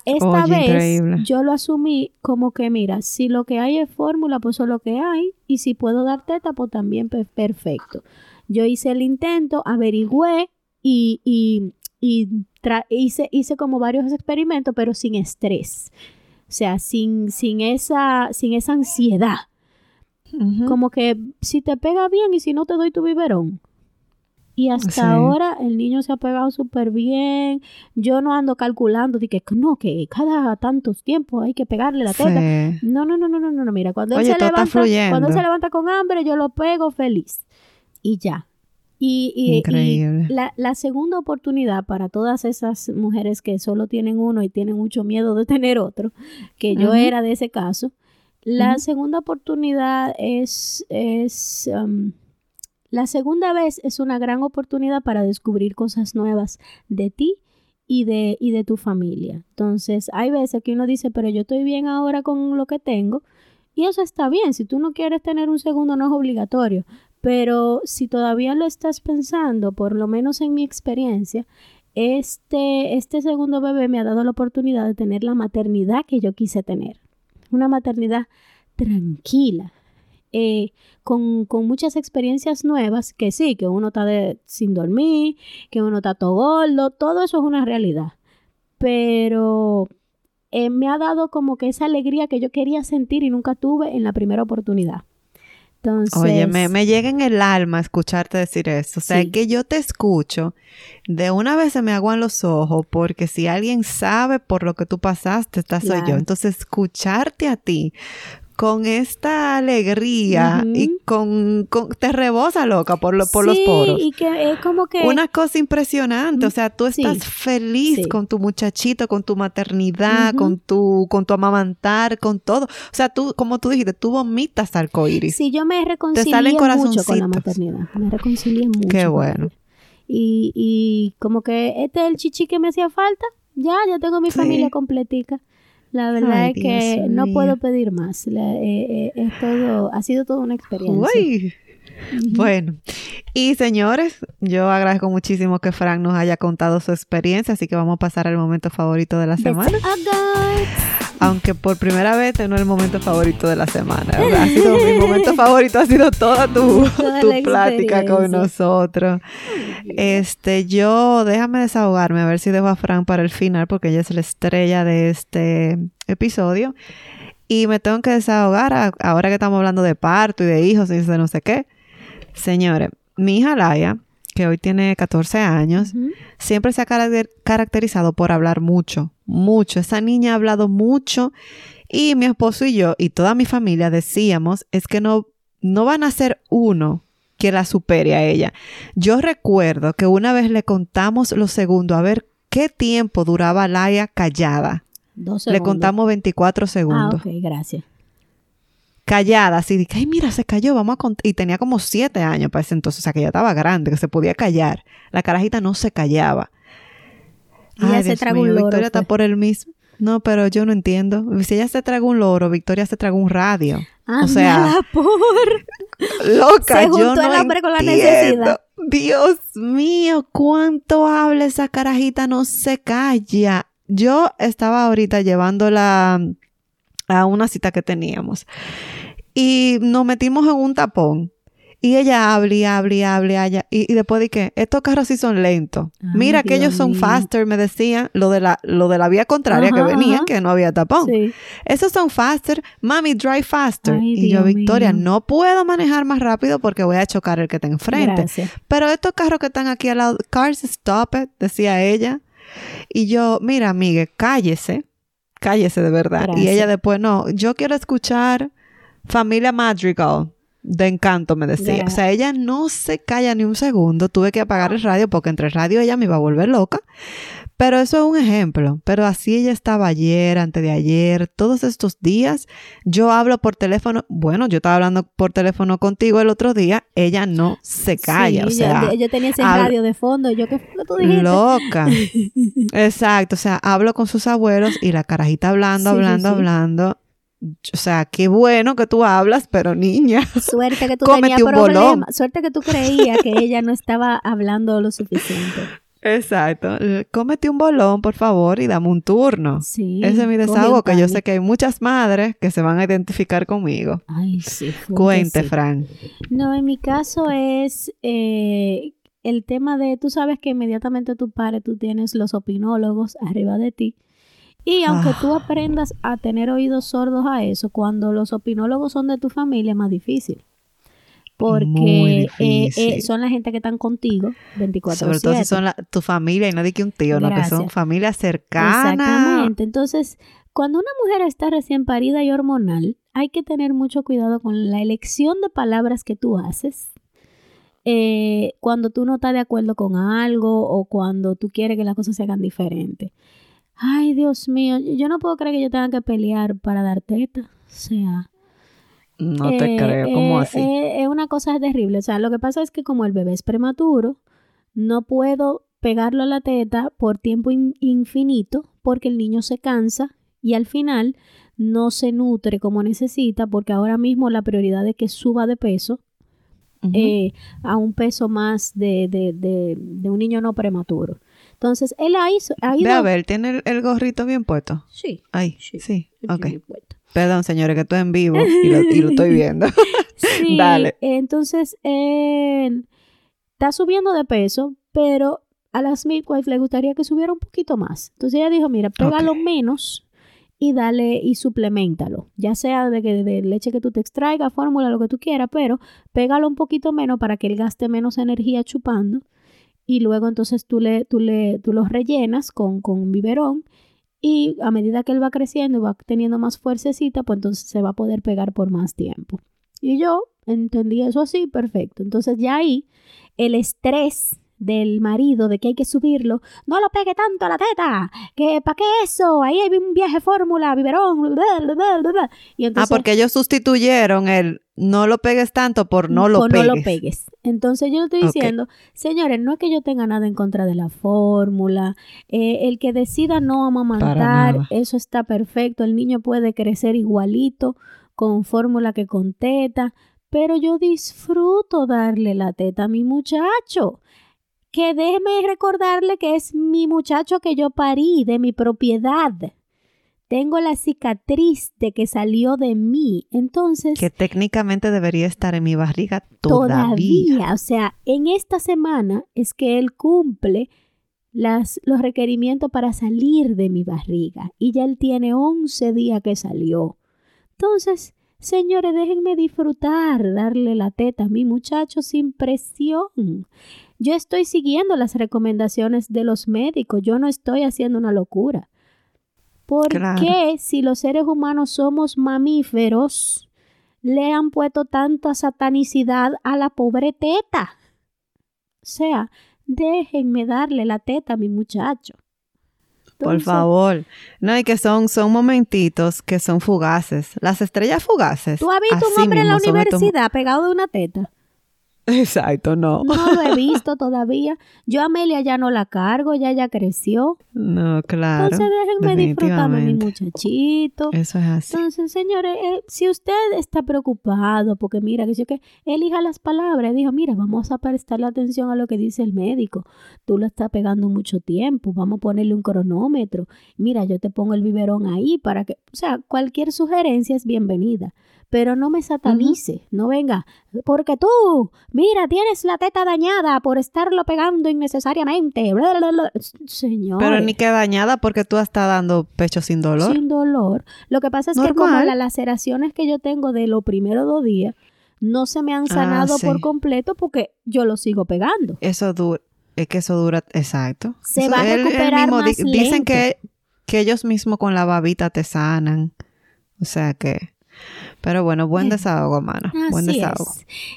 esta vez yo lo asumí como que, mira, si lo que hay es fórmula, pues eso es lo que hay. Y si puedo dar teta, pues también perfecto. Yo hice el intento, averigüé y, y, hice, hice como varios experimentos, pero sin estrés. O sea, sin, sin, esa, sin esa ansiedad. Como que si te pega bien y si no te doy tu biberón. Y hasta ahora el niño se ha pegado súper bien. Yo no ando calculando de que no, que cada tantos tiempos hay que pegarle la teta. No, no, no, no, no, no, Mira, cuando él se levanta, cuando se levanta con hambre, yo lo pego feliz. Y ya. Y, y, la, la, segunda oportunidad para todas esas mujeres que solo tienen uno y tienen mucho miedo de tener otro, que yo era de ese caso, la segunda oportunidad es, es um, la segunda vez es una gran oportunidad para descubrir cosas nuevas de ti y de, y de tu familia. Entonces, hay veces que uno dice, pero yo estoy bien ahora con lo que tengo. Y eso está bien. Si tú no quieres tener un segundo, no es obligatorio. Pero si todavía lo estás pensando, por lo menos en mi experiencia, este, este segundo bebé me ha dado la oportunidad de tener la maternidad que yo quise tener. Una maternidad tranquila, eh, con, muchas experiencias nuevas, que sí, que uno está sin dormir, que uno está todo gordo, todo eso es una realidad. Pero eh, me ha dado como que esa alegría que yo quería sentir y nunca tuve en la primera oportunidad. Entonces, Oye, me, llega en el alma escucharte decir eso. O sea, que yo te escucho, de una vez se me aguan los ojos, porque si alguien sabe por lo que tú pasaste, esta soy yo. Entonces, escucharte a ti con esta alegría y con, te rebosa loca por, lo, por los poros. y que es como que... Una cosa impresionante, o sea, tú estás feliz con tu muchachito, con tu maternidad, con tu con tu amamantar, con todo. O sea, tú, como tú dijiste, tú vomitas arcoíris. Sí, yo me reconcilié mucho con la maternidad. Me reconcilié mucho. Qué bueno. Y, y como que este es el chichi que me hacía falta. Ya, ya tengo mi familia completica. La verdad es que no puedo pedir más. Eh, eh, es todo, ha sido toda una experiencia. Bueno, y señores, yo agradezco muchísimo que Frank nos haya contado su experiencia, así que vamos a pasar al momento favorito de la semana. Aunque por primera vez no es el momento favorito de la semana. Ha sido mi momento favorito, ha sido toda tu, tu plática con nosotros. Este, yo, déjame desahogarme, a ver si dejo a Frank para el final, porque ella es la estrella de este episodio. Y me tengo que desahogar ahora que estamos hablando de parto y de hijos y de no sé qué. Señores, mi hija Laia, que hoy tiene 14 años, siempre se ha caracterizado por hablar mucho, mucho. Esa niña ha hablado mucho y mi esposo y yo y toda mi familia decíamos es que no, no van a ser uno que la supere a ella. Yo recuerdo que una vez le contamos los segundos a ver qué tiempo duraba Laia callada. Le contamos 24 segundos. Ah, ok, gracias callada, así de que, ay, mira, se cayó, vamos a contar. Y tenía como siete años para ese entonces, o sea, que ya estaba grande, que se podía callar. La carajita no se callaba. Y ella se tragó un loro. Victoria está por el mismo. No, pero yo no entiendo. Si ella se tragó un loro, Victoria se tragó un radio. o sea, por... loca, yo no el hambre con la necesidad. Dios mío, cuánto habla esa carajita, no se calla. Yo estaba ahorita llevándola a una cita que teníamos y nos metimos en un tapón. Y ella habla y habla y habla y, después de que estos carros sí son lentos. Mira que ellos son faster, me decían, lo de la, lo de la vía contraria que venían, que no había tapón. Esos son faster, mami, drive faster. y yo, Victoria, no puedo manejar más rápido porque voy a chocar el que está enfrente. Pero estos carros que están aquí al lado, cars stop it, decía ella. Y yo, mira, amiga, cállese, cállese de verdad. Y ella después, no, yo quiero escuchar Familia Madrigal de encanto, me decía. O sea, ella no se calla ni un segundo. Tuve que apagar el radio porque entre el radio ella me iba a volver loca. Pero eso es un ejemplo. Pero así ella estaba ayer, antes de ayer, todos estos días. Yo hablo por teléfono. Bueno, yo estaba hablando por teléfono contigo el otro día. Ella no se calla. o sea, yo, tenía ese radio de fondo. Yo, ¿qué tú dijiste? Loca. Exacto. O sea, hablo con sus abuelos y la carajita hablando, hablando, hablando o sea, qué bueno que tú hablas, pero niña. Suerte que tú tenías problemas. Suerte que tú creías que ella no estaba hablando lo suficiente. Exacto. Cómete un bolón, por favor, y dame un turno. Sí. Ese es mi desahogo, que yo sé que hay muchas madres que se van a identificar conmigo. Ay, sí. Cuente, Fran. No, en mi caso es eh, el tema de, tú sabes que inmediatamente tu padre, tú tienes los opinólogos arriba de ti y aunque tú ah. aprendas a tener oídos sordos a eso, cuando los opinólogos son de tu familia es más difícil. Porque eh, eh, son la gente que están contigo 24 Sobre todo si son tu familia y no di que un tío, no, que son familia cercana. Exactamente. Entonces, cuando una mujer está recién parida y hormonal, hay que tener mucho cuidado con la elección de palabras que tú haces. Eh, cuando tú no estás de acuerdo con algo o cuando tú quieres que las cosas se hagan diferentes. Ay, Dios mío, yo no puedo creer que yo tenga que pelear para dar teta. O sea. No te eh, creo, ¿cómo eh, así? Eh, es una cosa terrible. O sea, lo que pasa es que como el bebé es prematuro, no puedo pegarlo a la teta por tiempo infinito porque el niño se cansa y al final no se nutre como necesita porque ahora mismo la prioridad es que suba de peso a un peso más de, de, de, de, un niño no prematuro. Entonces, él ha, ido... Ve a ver, ¿tiene el, gorrito bien puesto? Sí. Ahí, sí. Sí, ok. Perdón, señores, que estoy en vivo y lo, estoy viendo. sí, Dale. Entonces, él está subiendo de peso, pero a las midwife le gustaría que subiera un poquito más. Entonces ella dijo, mira, pégalo menos y dale y suplementalo. Ya sea de, que, de leche que tú te extraigas, fórmula, lo que tú quieras, pero pégalo un poquito menos para que él gaste menos energía chupando y luego entonces tú, le, tú, le, tú los rellenas con, con biberón Y a medida que él va creciendo y va teniendo más fuercecita, pues entonces se va a poder pegar por más tiempo. Y yo entendí eso así, perfecto. Entonces ya ahí el estrés del marido de que hay que subirlo, no lo pegue tanto a la teta, que para qué eso, ahí hay un viaje fórmula, biberón, bla, bla, bla, y ah, porque ellos sustituyeron el no lo pegues tanto por no lo pegues. no lo pegues. Entonces yo le estoy diciendo, señores, no es que yo tenga nada en contra de la fórmula, eh, el que decida no amamantar, eso está perfecto, el niño puede crecer igualito con fórmula que con teta, pero yo disfruto darle la teta a mi muchacho que déjeme recordarle que es mi muchacho que yo parí de mi propiedad. Tengo la cicatriz de que salió de mí. Entonces. Que técnicamente debería estar en mi barriga todavía. Todavía. O sea, en esta semana es que él cumple las, los requerimientos para salir de mi barriga. Y ya él tiene 11 días que salió. Entonces, señores, déjenme disfrutar, darle la teta a mi muchacho sin presión. Yo estoy siguiendo las recomendaciones de los médicos, yo no estoy haciendo una locura. ¿Por qué si los seres humanos somos mamíferos, le han puesto tanta satanicidad a la pobre teta? O sea, déjenme darle la teta a mi muchacho. Por favor. No, y que son, son momentitos que son fugaces. Las estrellas fugaces. ¿Tú has visto un hombre en la universidad pegado de una teta? Exacto, no. No lo he visto todavía. Yo a Amelia ya no la cargo, ya ya creció. No, claro. Entonces déjenme disfrutarme mi muchachito. Eso es así. Entonces, señores, eh, si usted está preocupado, porque mira, que yo que elija las palabras, dijo, mira, vamos a prestarle atención a lo que dice el médico. Tú lo estás pegando mucho tiempo, vamos a ponerle un cronómetro. Mira, yo te pongo el biberón ahí para que, o sea, cualquier sugerencia es bienvenida pero no me satanice, no venga, porque tú, mira, tienes la teta dañada por estarlo pegando innecesariamente. Señor. Pero ni que dañada porque tú estás dando pecho sin dolor. Sin dolor. Lo que pasa es que como las laceraciones que yo tengo de los primeros dos días no se me han ah, sanado por completo porque yo lo sigo pegando. Eso dura, es que eso dura, exacto. Se va a recuperar más Dicen que, que ellos mismos con la babita te sanan. O sea que... Pero bueno, buen desahogo, mano. buen desahogo.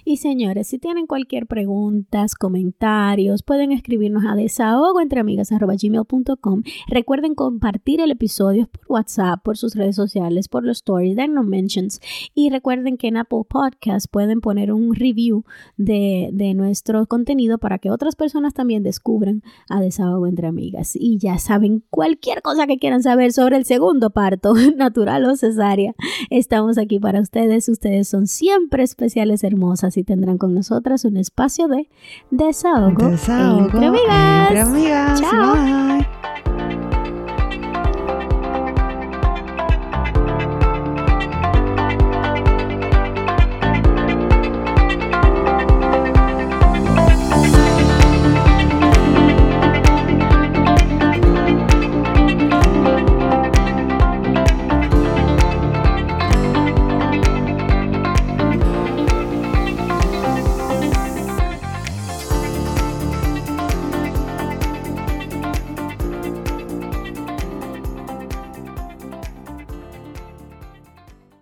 Y señores, si tienen cualquier pregunta, comentarios, pueden escribirnos a desahogoentreamigas.gmail.com. Recuerden compartir el episodio por WhatsApp, por sus redes sociales, por los stories de No Mentions. Y recuerden que en Apple Podcast pueden poner un review de, de nuestro contenido para que otras personas también descubran a Desahogo entre Amigas. Y ya saben, cualquier cosa que quieran saber sobre el segundo parto, natural o cesárea, estamos aquí para ustedes. Ustedes son siempre especiales, hermosas y tendrán con nosotras un espacio de desahogo, desahogo entre amigas. Chao.